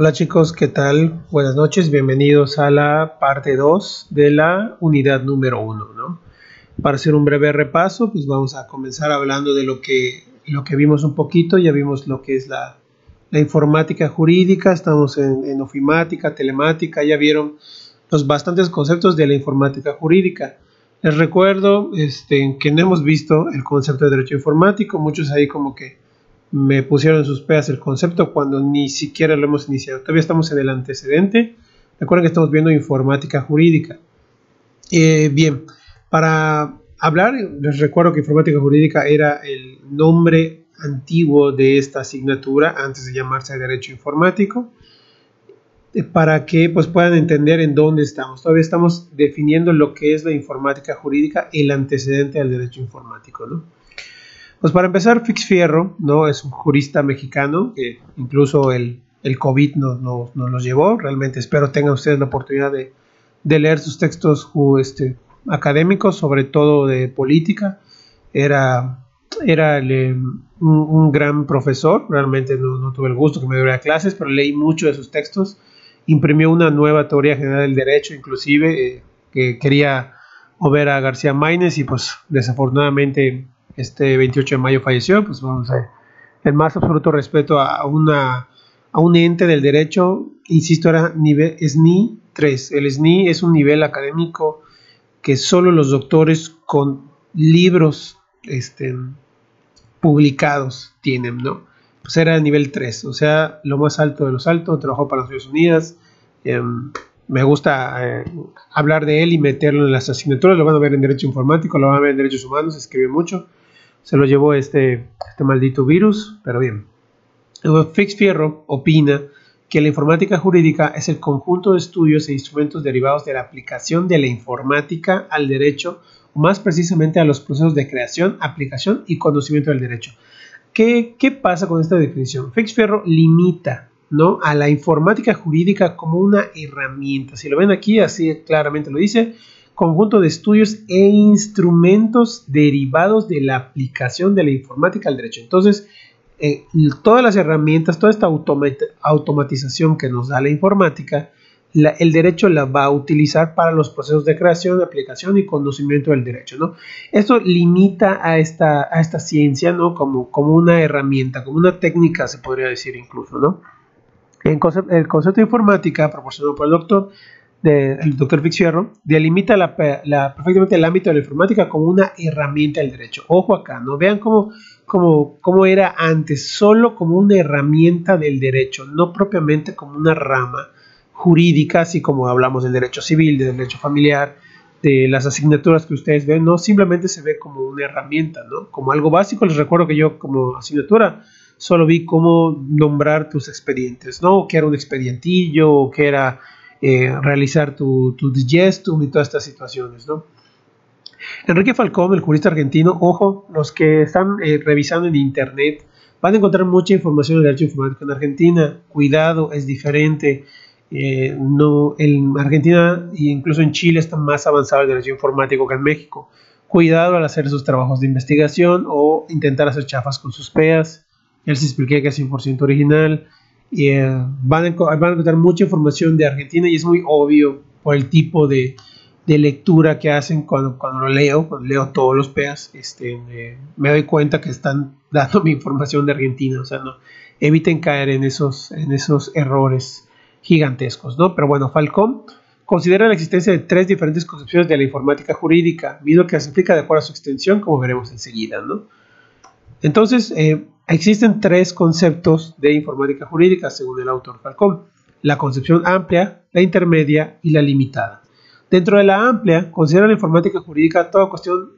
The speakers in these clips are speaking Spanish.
Hola chicos, ¿qué tal? Buenas noches, bienvenidos a la parte 2 de la unidad número 1. ¿no? Para hacer un breve repaso, pues vamos a comenzar hablando de lo que, lo que vimos un poquito, ya vimos lo que es la, la informática jurídica, estamos en, en, ofimática, telemática, ya vieron los bastantes conceptos de la informática jurídica. Les recuerdo este, que no hemos visto el concepto de derecho informático, muchos ahí como que me pusieron en sus peas el concepto cuando ni siquiera lo hemos iniciado. Todavía estamos en el antecedente. Recuerden que estamos viendo informática jurídica. Eh, bien, para hablar, les recuerdo que informática jurídica era el nombre antiguo de esta asignatura antes de llamarse derecho informático eh, para que pues, puedan entender en dónde estamos. Todavía estamos definiendo lo que es la informática jurídica, el antecedente al derecho informático. ¿no? Pues para empezar, Fix Fierro, ¿no? Es un jurista mexicano que incluso el, el COVID nos no, no los llevó. Realmente espero tengan ustedes la oportunidad de, de leer sus textos este, académicos, sobre todo de política. Era, era un, un, gran profesor, realmente no, no, tuve el gusto que me diera clases, pero leí mucho de sus textos. Imprimió una nueva teoría general del derecho, inclusive, eh, que quería mover a García Maínez y pues desafortunadamente este 28 de mayo falleció, pues vamos a el más absoluto respeto a, una, a un ente del derecho, insisto, era nivel SNI 3. El SNI es un nivel académico que solo los doctores con libros este, publicados tienen, ¿no? Pues era nivel 3, o sea, lo más alto de los altos, trabajó para las Naciones Unidas, eh, me gusta eh, hablar de él y meterlo en las asignaturas, lo van a ver en Derecho Informático, lo van a ver en Derechos Humanos, escribe mucho, se lo llevó este, este maldito virus, pero bien. Fix Fierro opina que la informática jurídica es el conjunto de estudios e instrumentos derivados de la aplicación de la informática al derecho, o más precisamente a los procesos de creación, aplicación y conocimiento del derecho. ¿Qué, pasa con esta definición? Fix Fierro limita ¿no? a la informática jurídica como una herramienta. Si lo ven aquí, así claramente lo dice, conjunto de estudios e instrumentos derivados de la aplicación de la informática al derecho. Entonces, eh, todas las herramientas, toda esta automatización que nos da la informática, el derecho la va a utilizar para los procesos de creación, aplicación y conocimiento del derecho. ¿no? Esto limita a esta, a esta ciencia ¿no? como, como una herramienta, como una técnica, se podría decir incluso. ¿no? Concepto, el concepto de informática proporcionado por el doctor del doctor Fixierro delimita la, la, perfectamente el ámbito de la informática como una herramienta del derecho. Ojo acá, no vean cómo, cómo, cómo era antes, solo como una herramienta del derecho, no propiamente como una rama jurídica, así como hablamos del derecho civil, del derecho familiar, de las asignaturas que ustedes ven, no simplemente se ve como una herramienta, ¿no? Como algo básico, les recuerdo que yo como asignatura solo vi cómo nombrar tus expedientes, ¿no? Que era un expedientillo, o que era eh, realizar tu, tu digestum y todas estas situaciones. Enrique Falcón, el jurista argentino, ojo, los que están eh, revisando en internet van a encontrar mucha información de derecho informático en Argentina. Cuidado, es diferente. Eh, no, en Argentina e incluso en Chile está más avanzado el derecho informático que en México. Cuidado al hacer sus trabajos de investigación o intentar hacer chafas con sus PEAs. Él se expliqué que es 100% original. Eh, van, a, van, encontrar mucha información de Argentina y es muy obvio por el tipo de, lectura que hacen cuando, lo leo, cuando leo todos los PEAs, este, me doy cuenta que están dando mi información de Argentina, o sea, no, eviten caer en esos, errores gigantescos, ¿no? Pero bueno, Falcón considera la existencia de tres diferentes concepciones de la informática jurídica, viendo que se explica de acuerdo a su extensión, como veremos enseguida, ¿no? Entonces, eh, existen tres conceptos de informática jurídica, según el autor Falcón. La concepción amplia, la intermedia y la limitada. Dentro de la amplia, considera la informática jurídica toda cuestión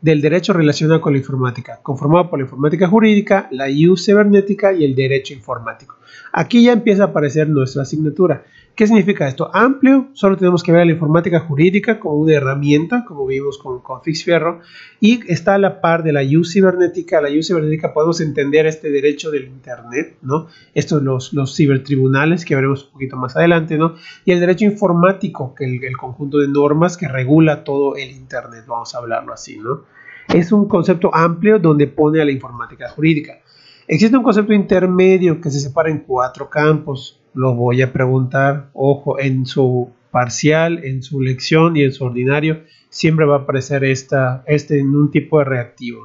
del derecho relacionado con la informática, conformado por la informática jurídica, la IU cibernética y el derecho informático. Aquí ya empieza a aparecer nuestra asignatura. ¿Qué significa esto? Amplio, solo tenemos que ver la informática jurídica como una herramienta, como vimos con, con Fix Fierro, y está a la par de la U cibernética. La U cibernética podemos entender este derecho del Internet, ¿no? Estos los, los cibertribunales que veremos un poquito más adelante, ¿no? Y el derecho informático, que el, el conjunto de normas que regula todo el Internet, vamos a hablarlo así, ¿no? Es un concepto amplio donde pone a la informática jurídica. Existe un concepto intermedio que se separa en cuatro campos, lo voy a preguntar, ojo, en su parcial, en su lección y en su ordinario, siempre va a aparecer esta, este en un tipo de reactivo.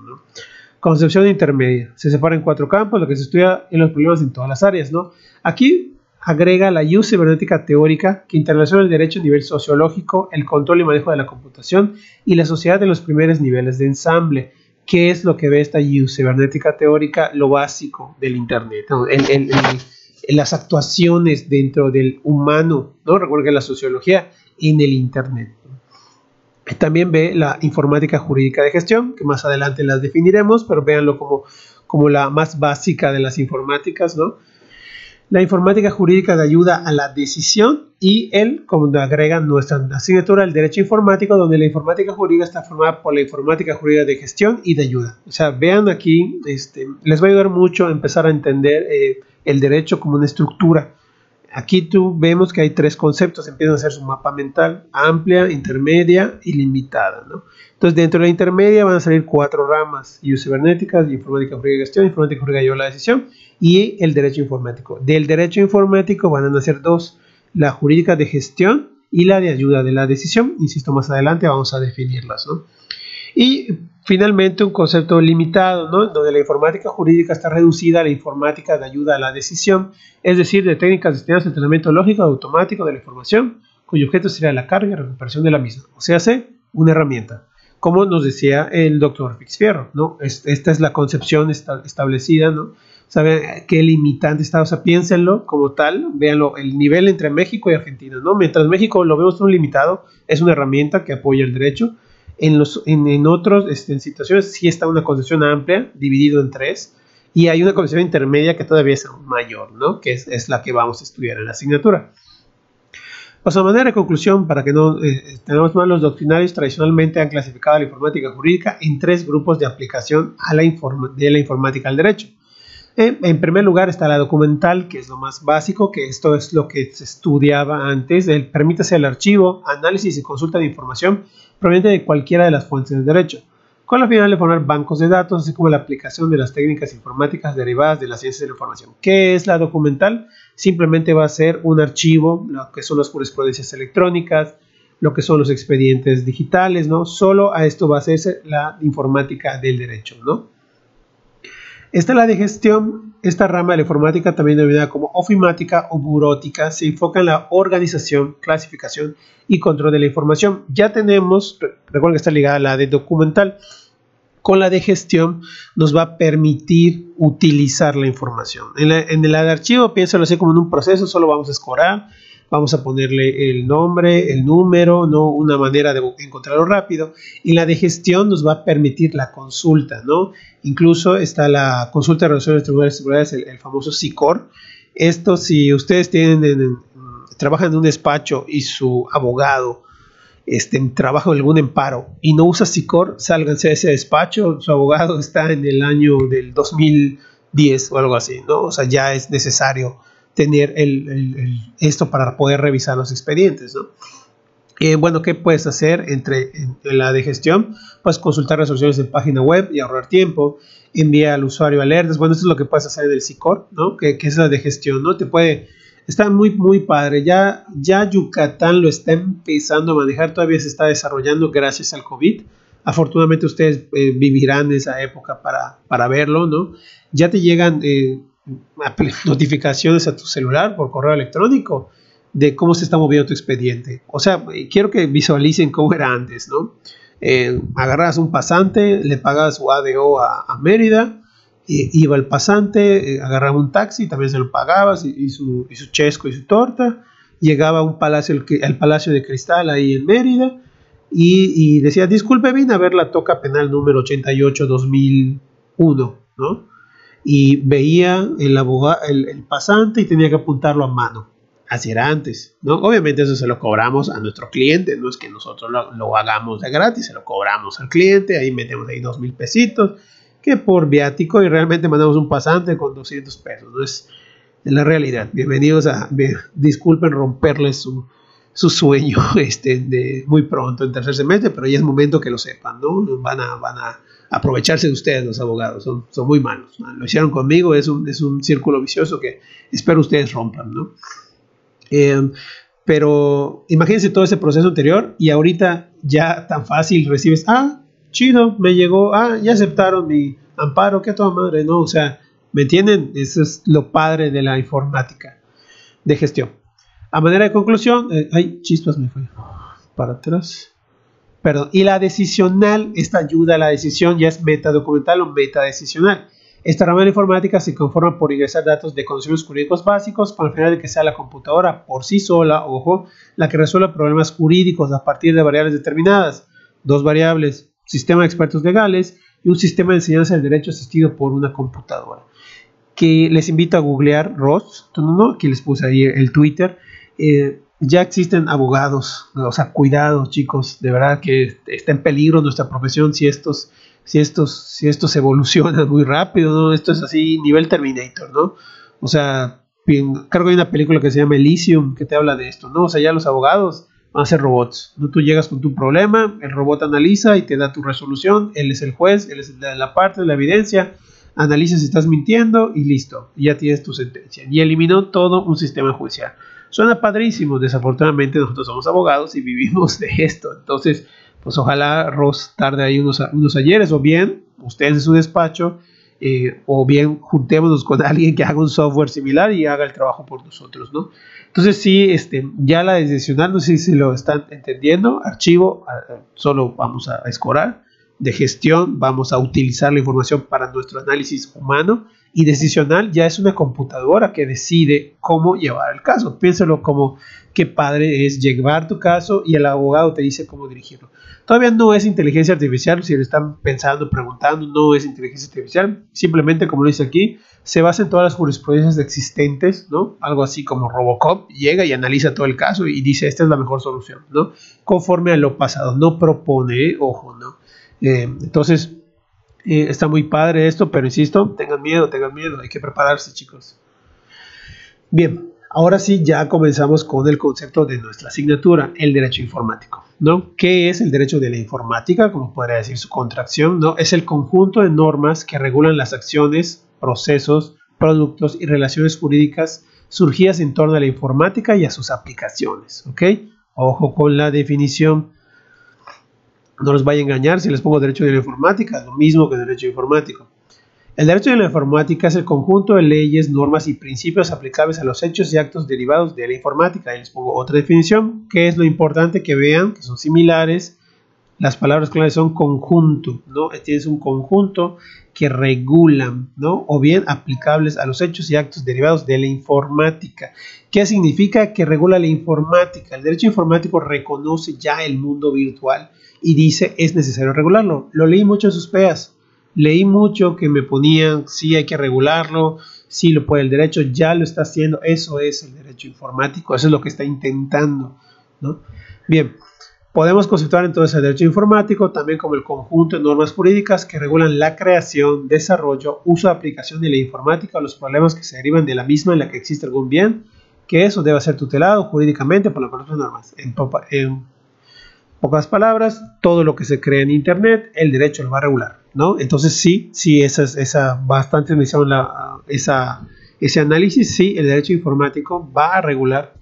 Concepción intermedia. Se separa en cuatro campos, lo que se estudia en los problemas en todas las áreas. ¿no? Aquí agrega la use cibernética teórica que interrelaciona el derecho a nivel sociológico, el control y manejo de la computación y la sociedad en los primeros niveles de ensamble. ¿Qué es lo que ve esta cibernética teórica? Lo básico del Internet, las actuaciones dentro del humano, ¿no? Recuerden la sociología en el Internet. También ve la informática jurídica de gestión, que más adelante las definiremos, pero véanlo como, como la más básica de las informáticas, ¿no? La informática jurídica de ayuda a la decisión y él, como agrega nuestra asignatura, el derecho informático, donde la informática jurídica está formada por la informática jurídica de gestión y de ayuda. O sea, vean aquí, este, les va a ayudar mucho a empezar a entender eh, el derecho como una estructura. Aquí tú vemos que hay tres conceptos, empiezan a hacer su mapa mental, amplia, intermedia y limitada. ¿no? Entonces, dentro de la intermedia van a salir cuatro ramas, cibernéticas, informática jurídica de gestión, informática jurídica de ayuda a la decisión y el derecho informático. Del derecho informático van a nacer dos, la jurídica de gestión y la de ayuda de la decisión. Insisto, más adelante vamos a definirlas. ¿no? Y finalmente un concepto limitado, ¿no? donde la informática jurídica está reducida a la informática de ayuda a la decisión, es decir, de técnicas destinadas al entrenamiento lógico automático de la información, cuyo objeto sería la carga y recuperación de la misma, o sea, una herramienta, como nos decía el doctor Fixfierro, ¿no? Esta es la concepción establecida, ¿no? ¿Sabe qué limitante está? O sea, piénsenlo como tal, véanlo, el nivel entre México y Argentina, ¿no? Mientras México lo vemos un limitado, es una herramienta que apoya el derecho. En, los, en, en otros este, en situaciones sí está una concepción amplia, dividido en tres, y hay una concepción intermedia que todavía es mayor, ¿no? Que es, es la que vamos a estudiar en la asignatura. Pues a manera de conclusión, para que no eh, tengamos más, los doctrinarios tradicionalmente han clasificado la informática jurídica en tres grupos de aplicación a la de la informática al derecho. Eh, en primer lugar está la documental, que es lo más básico, que esto es lo que se estudiaba antes. El, permítase el archivo, análisis y consulta de información proveniente de cualquiera de las fuentes de derecho, con la finalidad de formar bancos de datos, así como la aplicación de las técnicas informáticas derivadas de las ciencias de la información. ¿Qué es la documental? Simplemente va a ser un archivo, lo que son las jurisprudencias electrónicas, lo que son los expedientes digitales, ¿no? Solo a esto va a ser la informática del derecho, ¿no? Esta la de gestión, esta rama de la informática, también denominada como ofimática o burótica, se enfoca en la organización, clasificación y control de la información. Ya tenemos, recuerden que está ligada a la de documental, con la de gestión nos va a permitir utilizar la información. En la, en de archivo, piénsalo así como en un proceso, solo vamos a escorar vamos a ponerle el nombre, el número, ¿no? una manera de encontrarlo rápido. Y la de gestión nos va a permitir la consulta, ¿no? Incluso está la consulta de relaciones tribunales tribunales, el, el famoso SICOR. Esto, si ustedes tienen, trabajan en un despacho y su abogado este, trabaja en algún emparo y no usa SICOR, sálganse de ese despacho, su abogado está en el año del 2010 o algo así, ¿no? O sea, ya es necesario tener el, esto para poder revisar los expedientes, ¿no? Eh, bueno, ¿qué puedes hacer entre en, la de gestión? Pues consultar resoluciones en página web y ahorrar tiempo, enviar al usuario alertas. Bueno, eso es lo que puedes hacer del SICOR, ¿no? Que, es la de gestión, ¿no? Te puede, está muy, muy padre. Ya, ya Yucatán lo está empezando a manejar, todavía se está desarrollando gracias al COVID. Afortunadamente ustedes eh, vivirán esa época para, para verlo, ¿no? Ya te llegan eh, notificaciones a tu celular por correo electrónico de cómo se está moviendo tu expediente. O sea, quiero que visualicen cómo era antes, ¿no? Eh, agarras un pasante, le pagas su ADO a, Mérida, iba el pasante, eh, agarraba un taxi, también se lo pagabas, y, su, chesco y su torta, llegaba a un palacio, el, Palacio de Cristal ahí en Mérida, y, y decía, disculpe, vine a ver la toca penal número 88-2001, ¿no? Y veía el, abogado, el, pasante y tenía que apuntarlo a mano. Así era antes, ¿no? Obviamente eso se lo cobramos a nuestro cliente, no es que nosotros lo, hagamos de gratis, se lo cobramos al cliente, ahí metemos ahí dos mil pesitos, que por viático y realmente mandamos un pasante con 200 pesos, no es, la realidad. Bienvenidos a, disculpen romperles su, su sueño este, de muy pronto en tercer semestre, pero ya es momento que lo sepan, ¿no? Van a, van a aprovecharse de ustedes los abogados, son, son muy malos. Lo hicieron conmigo, es un, es un círculo vicioso que espero ustedes rompan, ¿no? Eh, pero imagínense todo ese proceso anterior y ahorita ya tan fácil recibes, ah, chido, me llegó, ah, ya aceptaron mi amparo, qué toda madre, ¿no? O sea, ¿me entienden? Eso es lo padre de la informática de gestión. A manera de conclusión, eh, ay, chispas me fue para atrás. Perdón, y la decisional, esta ayuda a la decisión ya es metadocumental o metadecisional. Esta rama de la informática se conforma por ingresar datos de conocimientos jurídicos básicos para el final de que sea la computadora por sí sola, ojo, la que resuelva problemas jurídicos a partir de variables determinadas. Dos variables, sistema de expertos legales y un sistema de enseñanza del derecho asistido por una computadora. Que les invito a googlear ROS, ¿no? aquí les puse ahí el Twitter. Eh, ya existen abogados, o sea, cuidado chicos, de verdad que está en peligro nuestra profesión si estos si estos, si estos evolucionan muy rápido, ¿no? Esto es así, nivel Terminator, ¿no? O sea, creo que hay una película que se llama Elysium que te habla de esto, ¿no? O sea, ya los abogados van a ser robots, ¿no? Tú llegas con tu problema, el robot analiza y te da tu resolución, él es el juez, él es la parte de la evidencia, analiza si estás mintiendo y listo, ya tienes tu sentencia. Y eliminó todo un sistema judicial. Suena padrísimo, desafortunadamente nosotros somos abogados y vivimos de esto, entonces pues ojalá Ross tarde ahí unos, unos ayeres, o bien ustedes en su despacho, eh, o bien juntémonos con alguien que haga un software similar y haga el trabajo por nosotros, ¿no? Entonces sí, este, ya la decisional, no sé si lo están entendiendo, archivo, solo vamos a escorar, de gestión, vamos a utilizar la información para nuestro análisis humano, y decisional ya es una computadora que decide cómo llevar el caso. Piénsalo como qué padre es llevar tu caso y el abogado te dice cómo dirigirlo. Todavía no es inteligencia artificial, si lo están pensando, preguntando, no es inteligencia artificial. Simplemente, como lo dice aquí, se basa en todas las jurisprudencias existentes, ¿no? Algo así como Robocop llega y analiza todo el caso y dice, esta es la mejor solución, ¿no? Conforme a lo pasado, no propone, ojo, ¿no? Eh, entonces, eh, está muy padre esto, pero insisto, tengan miedo, tengan miedo, hay que prepararse, chicos. Bien, Ahora sí, ya comenzamos con el concepto de nuestra asignatura, el derecho informático. ¿no? ¿Qué es el derecho de la informática? Como podría decir su contracción, ¿no? Es el conjunto de normas que regulan las acciones, procesos, productos y relaciones jurídicas surgidas en torno a la informática y a sus aplicaciones. Ojo con la definición. No los vaya a engañar si les pongo derecho de la informática, lo mismo que derecho informático. El derecho de la informática es el conjunto de leyes, normas y principios aplicables a los hechos y actos derivados de la informática. Ahí les pongo otra definición, que es lo importante que vean, que son similares. Las palabras claves son conjunto, ¿no? Tienes un conjunto que regulan, ¿no? O bien aplicables a los hechos y actos derivados de la informática. ¿Qué significa que regula la informática? El derecho informático reconoce ya el mundo virtual y dice es necesario regularlo. Lo leí mucho en sus PEAs leí mucho que me ponían, sí hay que regularlo, sí lo puede el derecho, ya lo está haciendo, eso es el derecho informático, eso es lo que está intentando, ¿no? Bien, podemos conceptuar entonces el derecho informático también como el conjunto de normas jurídicas que regulan la creación, desarrollo, uso aplicación de la informática o los problemas que se derivan de la misma en la que existe algún bien, que eso debe ser tutelado jurídicamente por las propias normas. En pocas palabras, todo lo que se crea en Internet, el derecho lo va a regular. ¿no? Entonces sí, sí, esa, esa bastante la, esa, ese análisis, sí, el derecho informático va a regular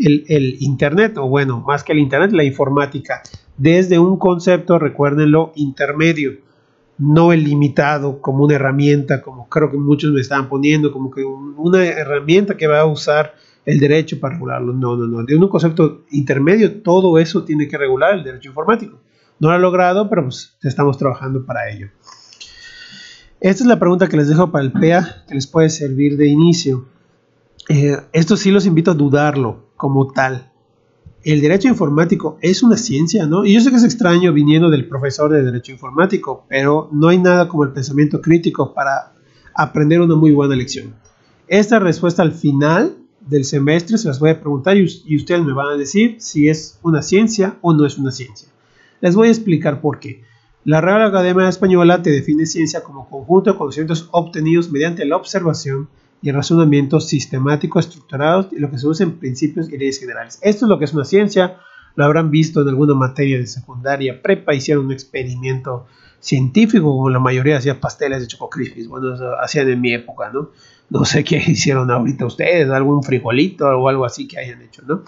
el, el, Internet, o bueno, más que el Internet, la informática, desde un concepto, recuérdenlo, intermedio, no el limitado como una herramienta, como creo que muchos me estaban poniendo, como que una herramienta que va a usar el derecho para regularlo. No, no, no. De un concepto intermedio, todo eso tiene que regular el derecho informático. No lo ha logrado, pero pues estamos trabajando para ello. Esta es la pregunta que les dejo para el PEA, que les puede servir de inicio. Eh, esto sí los invito a dudarlo como tal. El derecho informático es una ciencia, ¿no? Y yo sé que es extraño viniendo del profesor de derecho informático, pero no hay nada como el pensamiento crítico para aprender una muy buena lección. Esta respuesta al final del semestre se las voy a preguntar y ustedes me van a decir si es una ciencia o no es una ciencia. Les voy a explicar por qué. La Real Academia Española te define ciencia como conjunto de conocimientos obtenidos mediante la observación y el razonamiento sistemático estructurados y lo que se usa en principios y leyes generales. Esto es lo que es una ciencia. lo habrán visto en alguna materia de secundaria, prepa, hicieron un experimento científico, como la mayoría hacía pasteles de Choco bueno, hacían en mi época, ¿no? No sé qué hicieron ahorita ustedes, algún frijolito o algo así que hayan hecho, ¿no?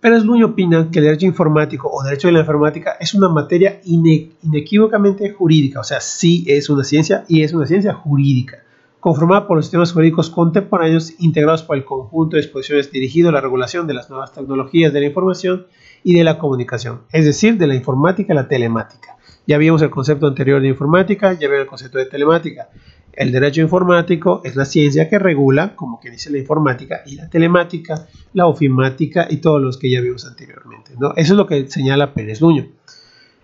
Pero Luño opina que el derecho informático o derecho de la informática es una materia inequívocamente jurídica, o sea, sí es una ciencia y es una ciencia jurídica, conformada por los sistemas jurídicos contemporáneos integrados por el conjunto de disposiciones dirigido a la regulación de las nuevas tecnologías de la información y de la comunicación, es decir, de la informática y la telemática. Ya vimos el concepto anterior de informática, ya vimos el concepto de telemática. El derecho informático es la ciencia que regula, como que dice la informática, y la telemática, la ofimática y todos los que ya vimos anteriormente. Eso es lo que señala Pérez Luño.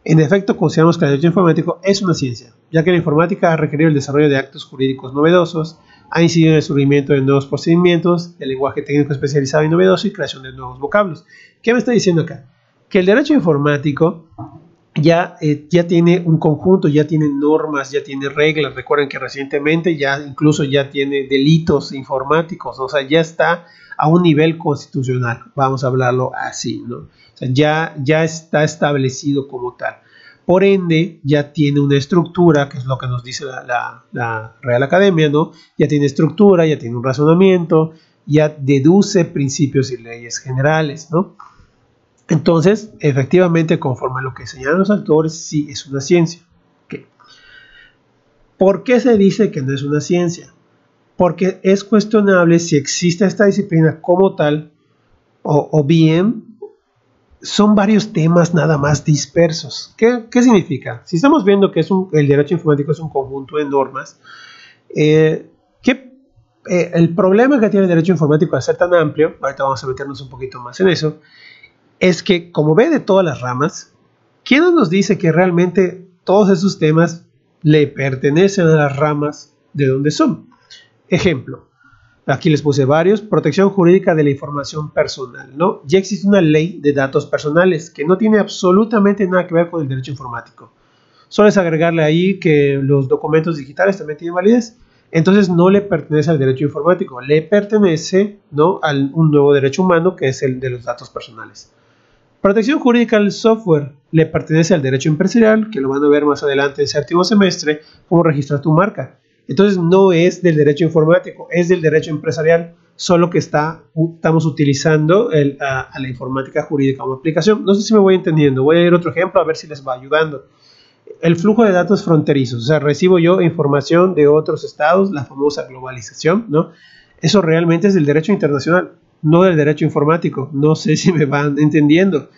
En efecto, consideramos que el derecho informático es una ciencia, ya que la informática ha requerido el desarrollo de actos jurídicos novedosos, ha incidido en el surgimiento de nuevos procedimientos, el lenguaje técnico especializado y novedoso y creación de nuevos vocablos. ¿Qué me está diciendo acá? Que el derecho informático ya, eh, ya tiene un conjunto, ya tiene normas, ya tiene reglas. Recuerden que recientemente ya incluso ya tiene delitos informáticos, o sea, ya está a un nivel constitucional, vamos a hablarlo así, ¿no? O sea, ya, ya está establecido como tal. Por ende, ya tiene una estructura, que es lo que nos dice la, la Real Academia, ¿no? Ya tiene estructura, ya tiene un razonamiento, ya deduce principios y leyes generales, ¿no? Entonces, efectivamente, conforme a lo que señalan los autores, sí es una ciencia. ¿Por qué se dice que no es una ciencia? Porque es cuestionable si existe esta disciplina como tal o, bien son varios temas nada más dispersos. ¿Qué, significa? Si estamos viendo que es el derecho informático es un conjunto de normas, eh, eh, el problema que tiene el derecho informático al ser tan amplio, ahorita vamos a meternos un poquito más en eso, es que como ve de todas las ramas, ¿quién nos dice que realmente todos esos temas le pertenecen a las ramas de donde son? Ejemplo, aquí les puse varios, protección jurídica de la información personal, ¿no? Ya existe una ley de datos personales que no tiene absolutamente nada que ver con el derecho informático. Solo es agregarle ahí que los documentos digitales también tienen validez. Entonces no le pertenece al derecho informático, le pertenece ¿no? a un nuevo derecho humano que es el de los datos personales. Protección jurídica del software le pertenece al derecho empresarial, que lo van a ver más adelante en séptimo semestre, cómo registrar tu marca. Entonces no es del derecho informático, es del derecho empresarial, solo que está, estamos utilizando a, la informática jurídica como aplicación. No sé si me voy entendiendo, voy a ir otro ejemplo a ver si les va ayudando. El flujo de datos fronterizos, o sea, recibo yo información de otros estados, la famosa globalización, ¿no? Eso realmente es del derecho internacional no del derecho informático. No sé si me van entendiendo.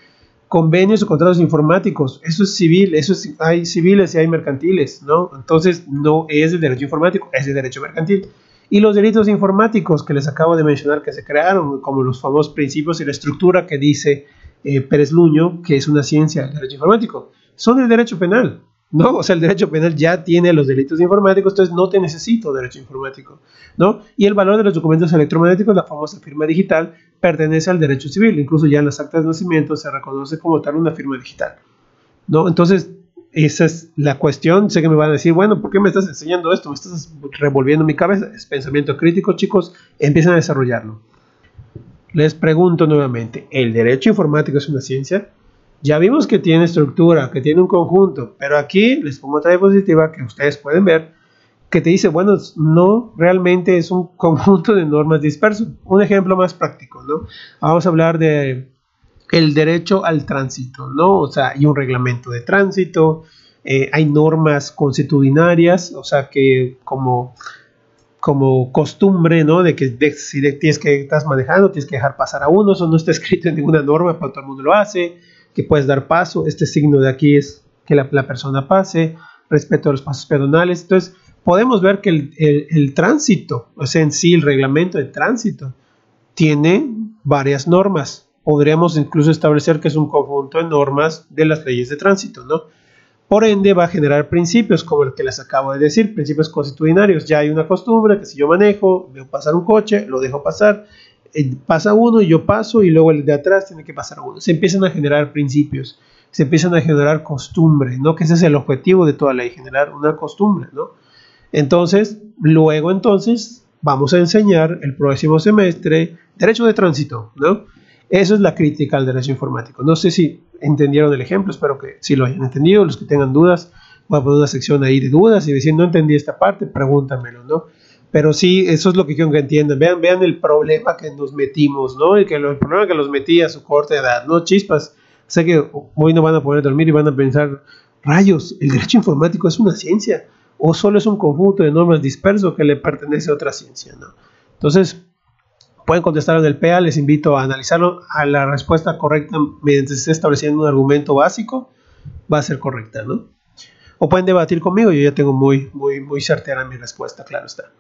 Convenios o contratos informáticos, eso es civil, eso es, hay civiles y hay mercantiles, ¿no? Entonces no es del derecho informático, es del derecho mercantil. Y los delitos informáticos que les acabo de mencionar que se crearon, como los famosos principios y la estructura que dice eh, Pérez Luño, que es una ciencia del derecho informático, son del derecho penal. ¿No? O sea, el derecho penal ya tiene los delitos informáticos, entonces no te necesito derecho informático, ¿no? Y el valor de los documentos electromagnéticos, la famosa firma digital, pertenece al derecho civil, incluso ya en las actas de nacimiento se reconoce como tal una firma digital, ¿no? Entonces, esa es la cuestión, sé que me van a decir, bueno, ¿por qué me estás enseñando esto? Me estás revolviendo mi cabeza, es pensamiento crítico, chicos, empiezan a desarrollarlo. Les pregunto nuevamente, ¿el derecho informático es una ciencia? Ya vimos que tiene estructura, que tiene un conjunto, pero aquí les pongo otra diapositiva que ustedes pueden ver que te dice, bueno, no realmente es un conjunto de normas disperso. Un ejemplo más práctico, ¿no? Vamos a hablar de el derecho al tránsito, ¿no? O sea, hay un reglamento de tránsito, eh, hay normas constitucionarias, o sea, que como como costumbre, ¿no? De que si tienes que estás manejando, tienes que dejar pasar a uno, eso no está escrito en ninguna norma, pero todo el mundo lo hace que puedes dar paso. Este signo de aquí es que la, persona pase, respeto a los pasos pedonales. Entonces, podemos ver que el, tránsito, o sea, en sí el reglamento de tránsito, tiene varias normas. Podríamos incluso establecer que es un conjunto de normas de las leyes de tránsito, ¿no? Por ende, va a generar principios como el que les acabo de decir, principios constitucionarios. Ya hay una costumbre que si yo manejo, veo pasar un coche, lo dejo pasar, pasa uno y yo paso y luego el de atrás tiene que pasar uno. Se empiezan a generar principios, se empiezan a generar costumbres, ¿no? Que ese es el objetivo de toda ley, generar una costumbre, ¿no? Entonces, luego entonces vamos a enseñar el próximo semestre derecho de tránsito, ¿no? Eso es la crítica al derecho informático. No sé si entendieron el ejemplo, espero que sí lo hayan entendido. Los que tengan dudas, voy a poner una sección ahí de dudas y decir, no entendí esta parte, pregúntamelo, ¿no? Pero sí, eso es lo que quiero que entiendan. Vean, vean el problema que nos metimos, ¿no? El, que, el problema que los metí a su corta edad, ¿no? Chispas. Sé que hoy no van a poder dormir y van a pensar, rayos, el derecho informático es una ciencia o solo es un conjunto de normas disperso que le pertenece a otra ciencia, ¿no? Entonces, pueden contestar en el PA, les invito a analizarlo. A la respuesta correcta, mediante se estableciendo un argumento básico, va a ser correcta, ¿no? O pueden debatir conmigo, yo ya tengo muy, muy, muy certera mi respuesta, claro está.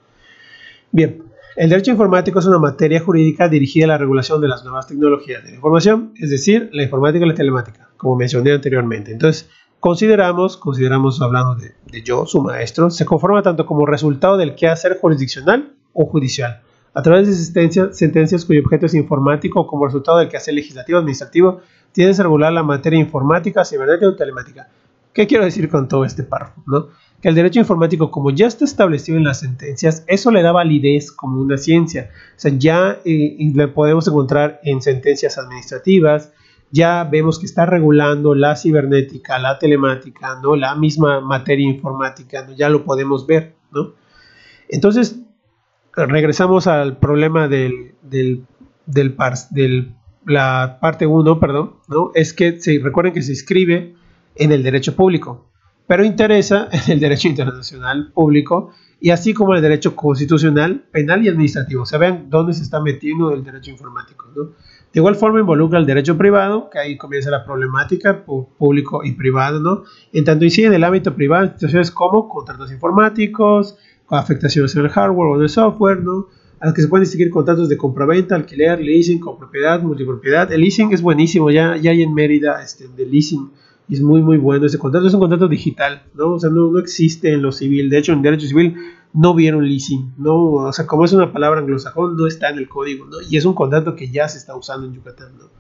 Bien, el derecho informático es una materia jurídica dirigida a la regulación de las nuevas tecnologías de la información, es decir, la informática y la telemática, como mencioné anteriormente. Entonces, consideramos, consideramos hablando de, yo, su maestro, se conforma tanto como resultado del quehacer jurisdiccional o judicial, a través de sentencias, cuyo objeto es informático como resultado del quehacer legislativo administrativo, tiene que regular la materia informática, cibernética o telemática. ¿Qué quiero decir con todo este párrafo? Que el derecho informático, como ya está establecido en las sentencias, eso le da validez como una ciencia. O sea, ya eh, podemos encontrar en sentencias administrativas, ya vemos que está regulando la cibernética, la telemática, ¿no? la misma materia informática, ¿no? ya lo podemos ver. ¿no? Entonces, regresamos al problema del, del, del, la parte 1, perdón, ¿no? es que se, recuerden que se escribe en el derecho público, pero interesa en el derecho internacional público y así como el derecho constitucional, penal y administrativo. O sea, vean dónde se está metiendo el derecho informático. ¿no? De igual forma involucra el derecho privado, que ahí comienza la problemática público y privado, ¿no? En tanto incide en el ámbito privado situaciones como contratos informáticos, afectaciones en el hardware o en el software, ¿no? A las que se pueden distinguir contratos de compraventa, alquiler, leasing, copropiedad, multipropiedad. El leasing es buenísimo, ya, ya hay en Mérida este, de leasing es muy muy bueno ese contrato, es un contrato digital, ¿no? O sea, no, no existe en lo civil, de hecho en derecho civil no vieron leasing, ¿no? O sea, como es una palabra anglosajón, no está en el código, ¿no? Y es un contrato que ya se está usando en Yucatán, ¿no?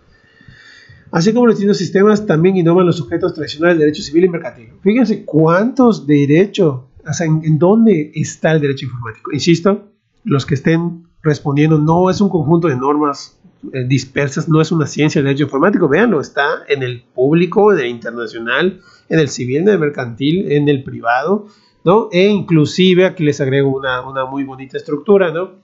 Así como los distintos sistemas también innovan los sujetos tradicionales de derecho civil y mercantil. Fíjense cuántos derechos, o sea, en dónde está el derecho informático. Insisto, los que estén respondiendo no es un conjunto de normas eh, dispersas, no es una ciencia el derecho informático, véanlo, está en el público, en el internacional, en el civil, en el mercantil, en el privado, ¿no? E inclusive aquí les agrego una, una muy bonita estructura, ¿no?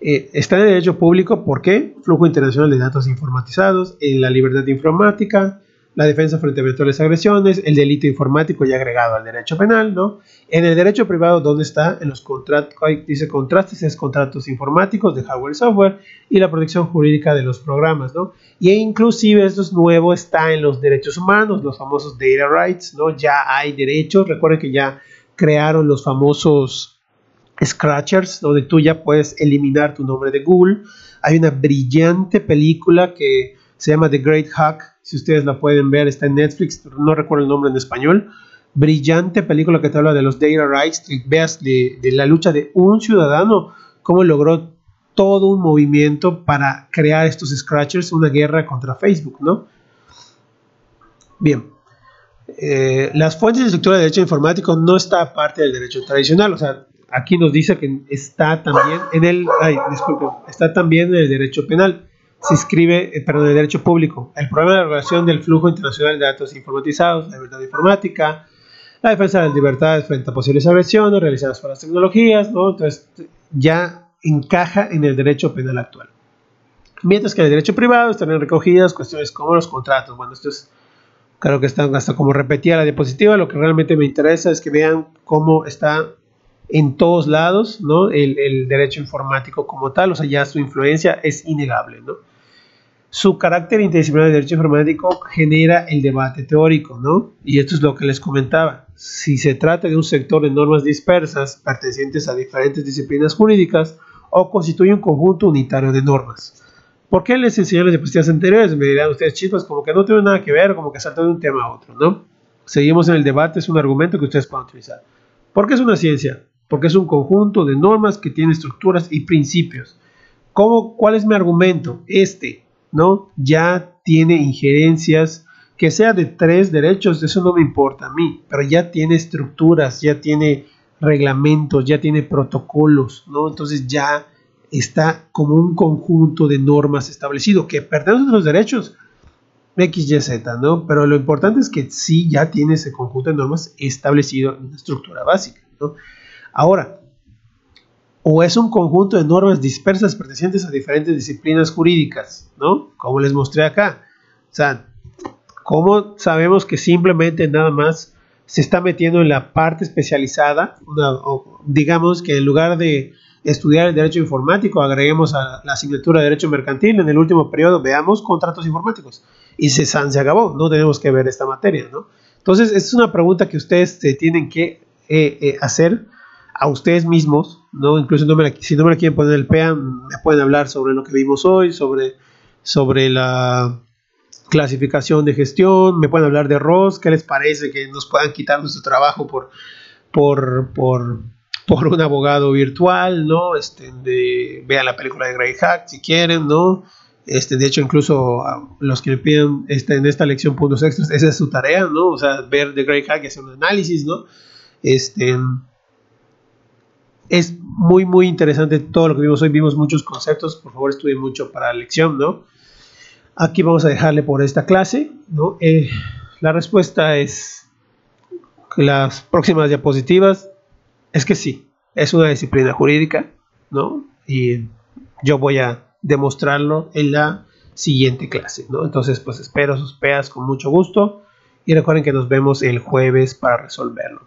Eh, está en el derecho público, ¿por qué? Flujo internacional de datos informatizados, en la libertad informática, la defensa frente a eventuales agresiones, el delito informático ya agregado al derecho penal, ¿no? En el derecho privado, ¿dónde está? En los contratos, dice contrastes, es contratos informáticos de hardware y software y la protección jurídica de los programas, ¿no? Y inclusive esto es nuevo, está en los derechos humanos, los famosos data rights, ¿no? Ya hay derechos, recuerden que ya crearon los famosos scratchers, donde tú ya puedes eliminar tu nombre de Google. Hay una brillante película que se llama The Great Hack, si ustedes la pueden ver, está en Netflix, no recuerdo el nombre en español. Brillante película que te habla de los data rights, veas de, la lucha de un ciudadano, cómo logró todo un movimiento para crear estos scratchers, una guerra contra Facebook, ¿no? Bien, eh, las fuentes de estructura de derecho informático no está parte del derecho tradicional, o sea, aquí nos dice que está también en el, ay, disculpe, está también en el derecho penal se inscribe, eh, perdón, el derecho público, el problema de la regulación del flujo internacional de datos informatizados, la libertad informática, la defensa de las libertades frente a posibles agresiones realizadas por las tecnologías, ¿no? Entonces ya encaja en el derecho penal actual. Mientras que en el derecho privado están recogidas cuestiones como los contratos. Bueno, esto es, creo que están hasta como repetía la diapositiva. Lo que realmente me interesa es que vean cómo está en todos lados, ¿no? El derecho informático como tal, o sea, ya su influencia es innegable, ¿no? Su carácter interdisciplinar de derecho informático genera el debate teórico, ¿no? Y esto es lo que les comentaba. Si se trata de un sector de normas dispersas pertenecientes a diferentes disciplinas jurídicas o constituye un conjunto unitario de normas. ¿Por qué les enseñé las diapositivas anteriores? Me dirán ustedes, chispas, como que no tiene nada que ver, como que salta de un tema a otro, ¿no? Seguimos en el debate, es un argumento que ustedes pueden utilizar. ¿Por qué es una ciencia? Porque es un conjunto de normas que tienen estructuras y principios. ¿Cómo, ¿Cuál es mi argumento? Este, ¿no? Ya tiene injerencias, que sea de tres derechos, eso no me importa a mí, pero ya tiene estructuras, ya tiene reglamentos, ya tiene protocolos, ¿no? Entonces ya está como un conjunto de normas establecido que a los derechos X, Y, Z, ¿no? Pero lo importante es que sí ya tiene ese conjunto de normas establecido en una estructura básica, ¿no? Ahora, o es un conjunto de normas dispersas pertenecientes a diferentes disciplinas jurídicas, ¿no? Como les mostré acá. O sea, ¿cómo sabemos que simplemente nada más se está metiendo en la parte especializada? digamos que en lugar de estudiar el derecho informático, agreguemos a la asignatura de derecho mercantil en el último periodo, veamos contratos informáticos. Y se, se acabó, no tenemos que ver esta materia, ¿no? Entonces, es una pregunta que ustedes se tienen que eh, eh, hacer a ustedes mismos, ¿no? Incluso si no me la quieren poner el PEAN, me pueden hablar sobre lo que vimos hoy, sobre, sobre la clasificación de gestión, me pueden hablar de ROS, ¿qué les parece que nos puedan quitar nuestro trabajo por, por, por, por un abogado virtual, ¿no? Este, de, vean la película de Grey Hack si quieren, ¿no? Este, de hecho, incluso los que me piden este, en esta lección puntos extras, esa es su tarea, ¿no? O sea, ver The Grey Hack y hacer un análisis, ¿no? Este, es muy, muy interesante todo lo que vimos hoy. Vimos muchos conceptos. Por favor, estudien mucho para la lección, ¿no? Aquí vamos a dejarle por esta clase. Eh, la respuesta es las próximas diapositivas. Es que sí, es una disciplina jurídica, ¿no? Y yo voy a demostrarlo en la siguiente clase, ¿no? Entonces, pues espero sus peas con mucho gusto y recuerden que nos vemos el jueves para resolverlo.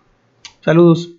Saludos.